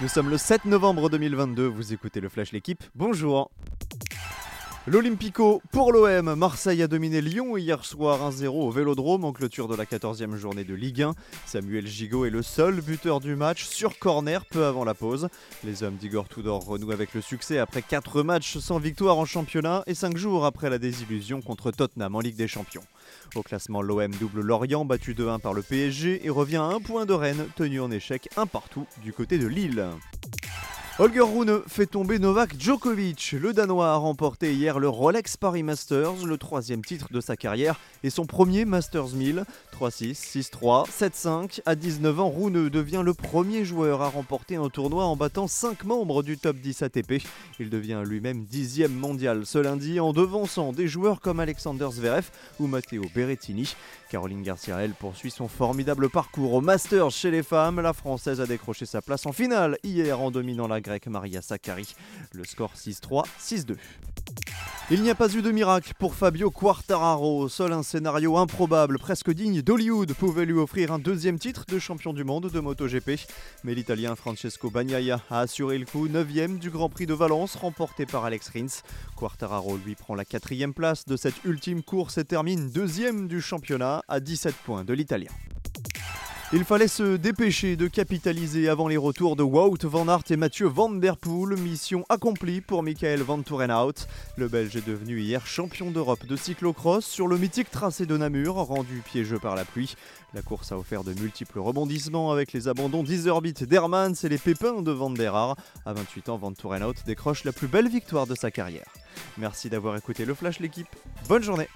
Nous sommes le 7 novembre 2022, vous écoutez le Flash L'équipe, bonjour L'Olympico pour l'OM, Marseille a dominé Lyon hier soir 1-0 au Vélodrome en clôture de la 14e journée de Ligue 1. Samuel Gigot est le seul buteur du match sur corner peu avant la pause. Les hommes d'Igor Tudor renouent avec le succès après 4 matchs sans victoire en championnat et 5 jours après la désillusion contre Tottenham en Ligue des Champions. Au classement, l'OM double Lorient battu 2-1 par le PSG et revient à un point de Rennes tenu en échec un partout du côté de Lille. Holger Rune fait tomber Novak Djokovic. Le Danois a remporté hier le Rolex Paris Masters, le troisième titre de sa carrière et son premier Masters 1000. 3-6, 6-3, 7-5. À 19 ans, Rune devient le premier joueur à remporter un tournoi en battant 5 membres du top 10 ATP. Il devient lui-même dixième mondial ce lundi en devançant des joueurs comme Alexander Zverev ou Matteo Berrettini. Caroline Garcia, elle, poursuit son formidable parcours au Masters chez les femmes. La Française a décroché sa place en finale hier en dominant la Maria Sakkari. Le score 6-3, 6-2. Il n'y a pas eu de miracle pour Fabio Quartararo. Seul un scénario improbable, presque digne d'Hollywood, pouvait lui offrir un deuxième titre de champion du monde de MotoGP. Mais l'Italien Francesco Bagnaia a assuré le coup 9 du Grand Prix de Valence, remporté par Alex Rins. Quartararo lui prend la quatrième place de cette ultime course et termine deuxième du championnat à 17 points de l'Italien. Il fallait se dépêcher de capitaliser avant les retours de Wout van Aert et Mathieu Van Der Poel. Mission accomplie pour Michael Van Tourenhout. Le Belge est devenu hier champion d'Europe de cyclocross sur le mythique tracé de Namur, rendu piégeux par la pluie. La course a offert de multiples rebondissements avec les abandons d'Iserbit, d'Hermans et les pépins de Van Der Haar. À 28 ans, Van Tourenhout décroche la plus belle victoire de sa carrière. Merci d'avoir écouté le Flash l'équipe. Bonne journée